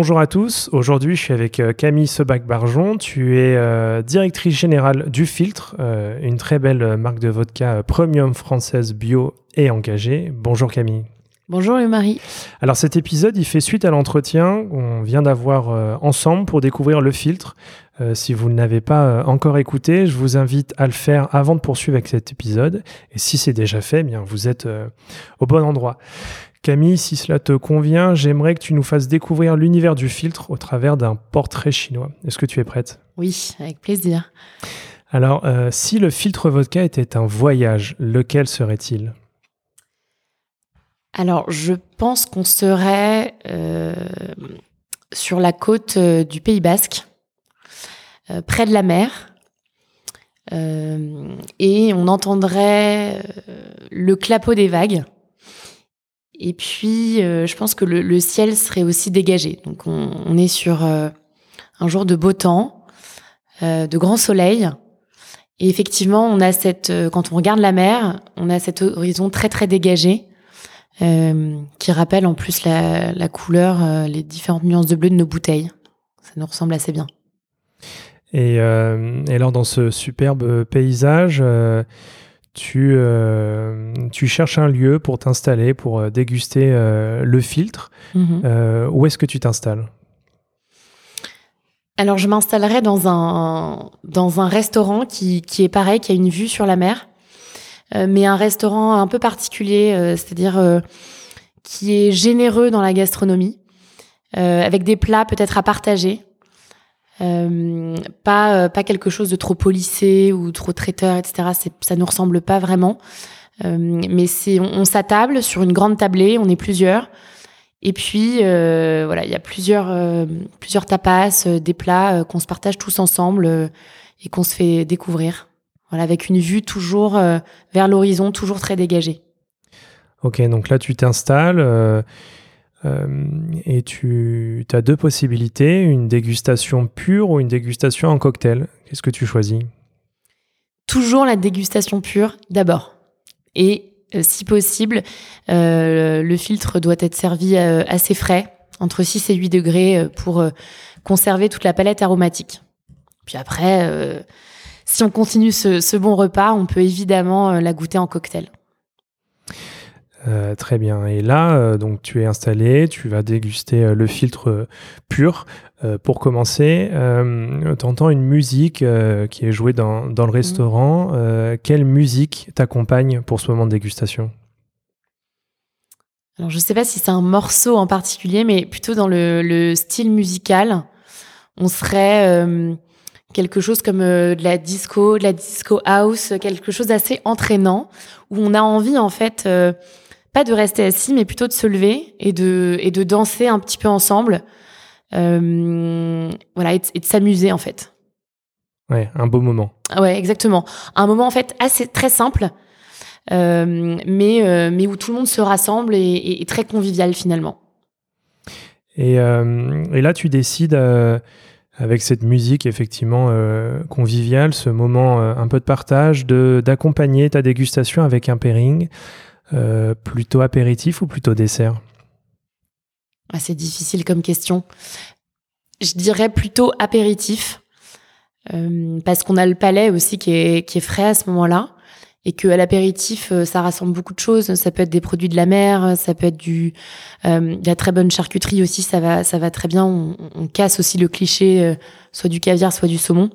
Bonjour à tous, aujourd'hui je suis avec euh, Camille Sebac-Barjon, tu es euh, directrice générale du Filtre, euh, une très belle marque de vodka premium française bio et engagée. Bonjour Camille. Bonjour Marie. Alors cet épisode il fait suite à l'entretien qu'on vient d'avoir ensemble pour découvrir le filtre. si vous ne l'avez pas encore écouté, je vous invite à le faire avant de poursuivre avec cet épisode. Et si c'est déjà fait, eh bien vous êtes au bon endroit. Camille, si cela te convient, j'aimerais que tu nous fasses découvrir l'univers du filtre au travers d'un portrait chinois. Est-ce que tu es prête? Oui, avec plaisir. Alors, euh, si le filtre vodka était un voyage, lequel serait-il? Alors, je pense qu'on serait euh, sur la côte euh, du Pays Basque, près de la mer, et on entendrait le clapot des vagues. Et puis, euh, je pense que le, ciel serait aussi dégagé. Donc, on, est sur euh, un jour de beau temps, euh, de grand soleil. Et effectivement, on a cette, quand on regarde la mer, on a cet horizon très très dégagé, qui rappelle en plus la, couleur, les différentes nuances de bleu de nos bouteilles. Ça nous ressemble assez bien. Et alors, dans ce superbe paysage, tu, euh, tu cherches un lieu pour t'installer, pour euh, déguster euh, le filtre. Mhm. où est-ce que tu t'installes? Alors, je m'installerai dans un, dans un restaurant qui, qui, est pareil, qui a une vue sur la mer, mais un restaurant un peu particulier, c'est-à-dire qui est généreux dans la gastronomie, avec des plats peut-être à partager. Euh, pas euh, pas quelque chose de trop polissé ou trop traiteur, etc. Ça nous ressemble pas vraiment. Euh, mais c'est on, s'attable sur une grande tablée, on est plusieurs. Et puis voilà, il y a plusieurs plusieurs tapas, des plats qu'on se partage tous ensemble et qu'on se fait découvrir. Voilà, avec une vue toujours vers l'horizon, toujours très dégagée. Ok, donc là tu t'installes. Euh, et tu as deux possibilités, une dégustation pure ou une dégustation en cocktail. Qu'est-ce que tu choisis? Toujours la dégustation pure d'abord. Et euh, si possible, euh, le filtre doit être servi assez frais, entre 6 et 8 degrés, pour conserver toute la palette aromatique. Puis après, si on continue ce, bon repas, on peut évidemment la goûter en cocktail. Euh, très bien. Et là, euh, donc tu es installé, tu vas déguster euh, le filtre pur. pour commencer, tu entends une musique qui est jouée dans, le mhm. restaurant. quelle musique t'accompagne pour ce moment de dégustation? Alors, je ne sais pas si c'est un morceau en particulier, mais plutôt dans le, style musical. On serait quelque chose comme de la disco, de la disco house, quelque chose d'assez entraînant, où on a envie en fait pas de rester assis, mais plutôt de se lever et de, et de danser un petit peu ensemble. Euh, voilà, et de, s'amuser en fait. Ouais, un beau moment. Ouais, exactement. Un moment en fait assez très simple, euh, mais, euh, mais où tout le monde se rassemble et, et, très convivial finalement. Et, et là, tu décides avec cette musique effectivement conviviale, ce moment un peu de partage, de d'accompagner ta dégustation avec un pairing. Euh, plutôt apéritif ou plutôt dessert? Ah, C'est difficile comme question. Je dirais plutôt apéritif, euh, parce qu'on a le palais aussi qui est, qui est frais à ce moment-là, et que à l'apéritif, euh, ça rassemble beaucoup de choses. Ça peut être des produits de la mer, ça peut être du, de la très bonne charcuterie aussi, ça va, ça va très bien. On casse aussi le cliché, soit du caviar, soit du saumon.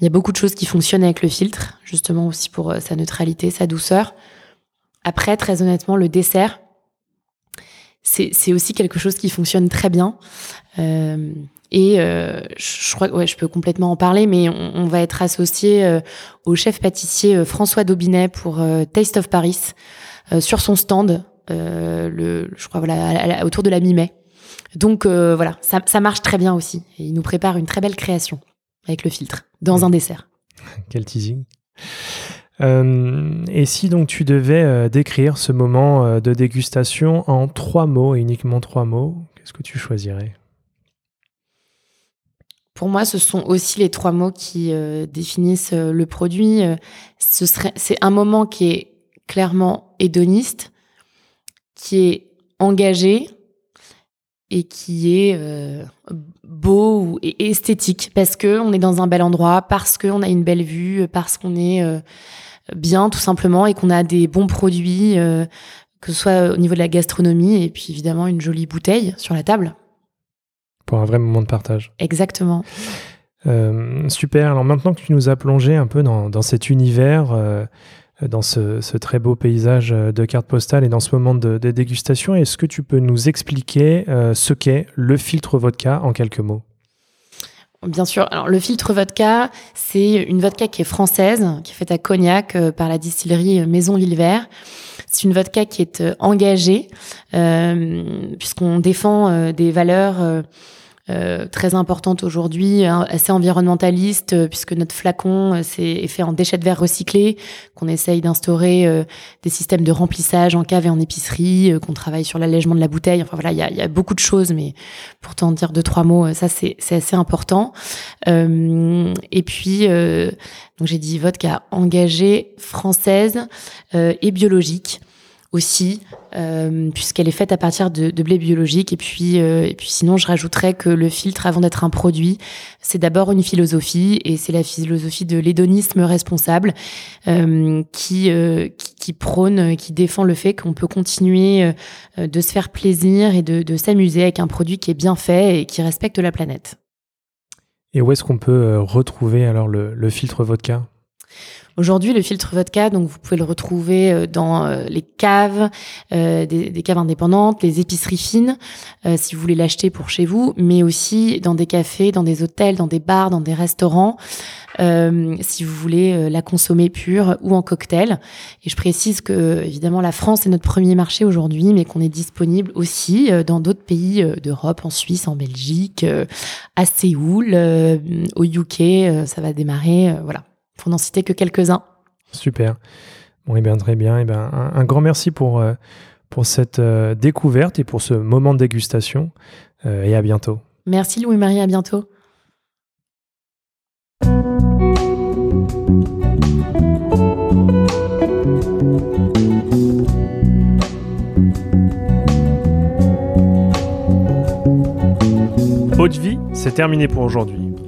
Il y a beaucoup de choses qui fonctionnent avec le filtre, justement aussi pour sa neutralité, sa douceur. Après, très honnêtement, le dessert, c'est aussi quelque chose qui fonctionne très bien. Euh, et euh, je crois que ouais, je peux complètement en parler, mais on, on va être associé euh, au chef pâtissier François Daubinet pour Taste of Paris sur son stand, le, je crois voilà, autour de la mi-mai. Donc voilà, ça, ça, marche très bien aussi. Et il nous prépare une très belle création avec le filtre dans un dessert. Quel teasing. Euh, et si donc tu devais décrire ce moment de dégustation en trois mots et uniquement trois mots, qu'est-ce que tu choisirais? Pour moi, ce sont aussi les trois mots qui euh, définissent euh, le produit. Euh, ce serait, c'est un moment qui est clairement hédoniste, qui est engagé et qui est beau et esthétique parce que on est dans un bel endroit, parce qu'on a une belle vue, parce qu'on est bien tout simplement et qu'on a des bons produits, que ce soit au niveau de la gastronomie et puis évidemment une jolie bouteille sur la table pour un vrai moment de partage. Exactement. Euh, super. Alors maintenant que tu nous as plongé un peu dans, cet univers, euh, dans ce, très beau paysage de cartes postales et dans ce moment de, dégustation, est-ce que tu peux nous expliquer euh, ce qu'est le filtre vodka en quelques mots? Bien sûr. Alors, le filtre vodka, c'est une vodka qui est française, qui est faite à Cognac par la distillerie Maison Villevert. C'est une vodka qui est engagée, puisqu'on défend des valeurs euh, très importante aujourd'hui, hein, assez environnementaliste, euh, puisque notre flacon euh, est fait en déchets de verre recyclés, qu'on essaye d'instaurer des systèmes de remplissage en cave et en épicerie, qu'on travaille sur l'allègement de la bouteille. Enfin voilà, il y a, beaucoup de choses, mais pourtant dire deux trois mots, ça c'est assez important. et puis donc j'ai dit vodka engagée, française et biologique aussi, euh, puisqu'elle est faite à partir de, blé biologique. Et puis, euh, et puis sinon, je rajouterais que le filtre, avant d'être un produit, c'est d'abord une philosophie, et c'est la philosophie de l'hédonisme responsable euh, qui, qui, prône, qui défend le fait qu'on peut continuer de se faire plaisir et de, s'amuser avec un produit qui est bien fait et qui respecte la planète. Et où est-ce qu'on peut retrouver alors le filtre vodka? Aujourd'hui, le filtre vodka, donc vous pouvez le retrouver euh, dans euh, les caves, euh, des, caves indépendantes, les épiceries fines, si vous voulez l'acheter pour chez vous, mais aussi dans des cafés, dans des hôtels, dans des bars, dans des restaurants, si vous voulez la consommer pure ou en cocktail. Et je précise que évidemment la France est notre premier marché aujourd'hui, mais qu'on est disponible aussi dans d'autres pays d'Europe, en Suisse, en Belgique, à Séoul, au UK, ça va démarrer, voilà pour n'en citer que quelques-uns. Super. Bon, et eh bien, très bien. Et eh bien, un, grand merci pour, euh, pour cette euh, découverte et pour ce moment de dégustation. Euh, et à bientôt. Merci Louis-Marie, à bientôt. Haute vie, c'est terminé pour aujourd'hui.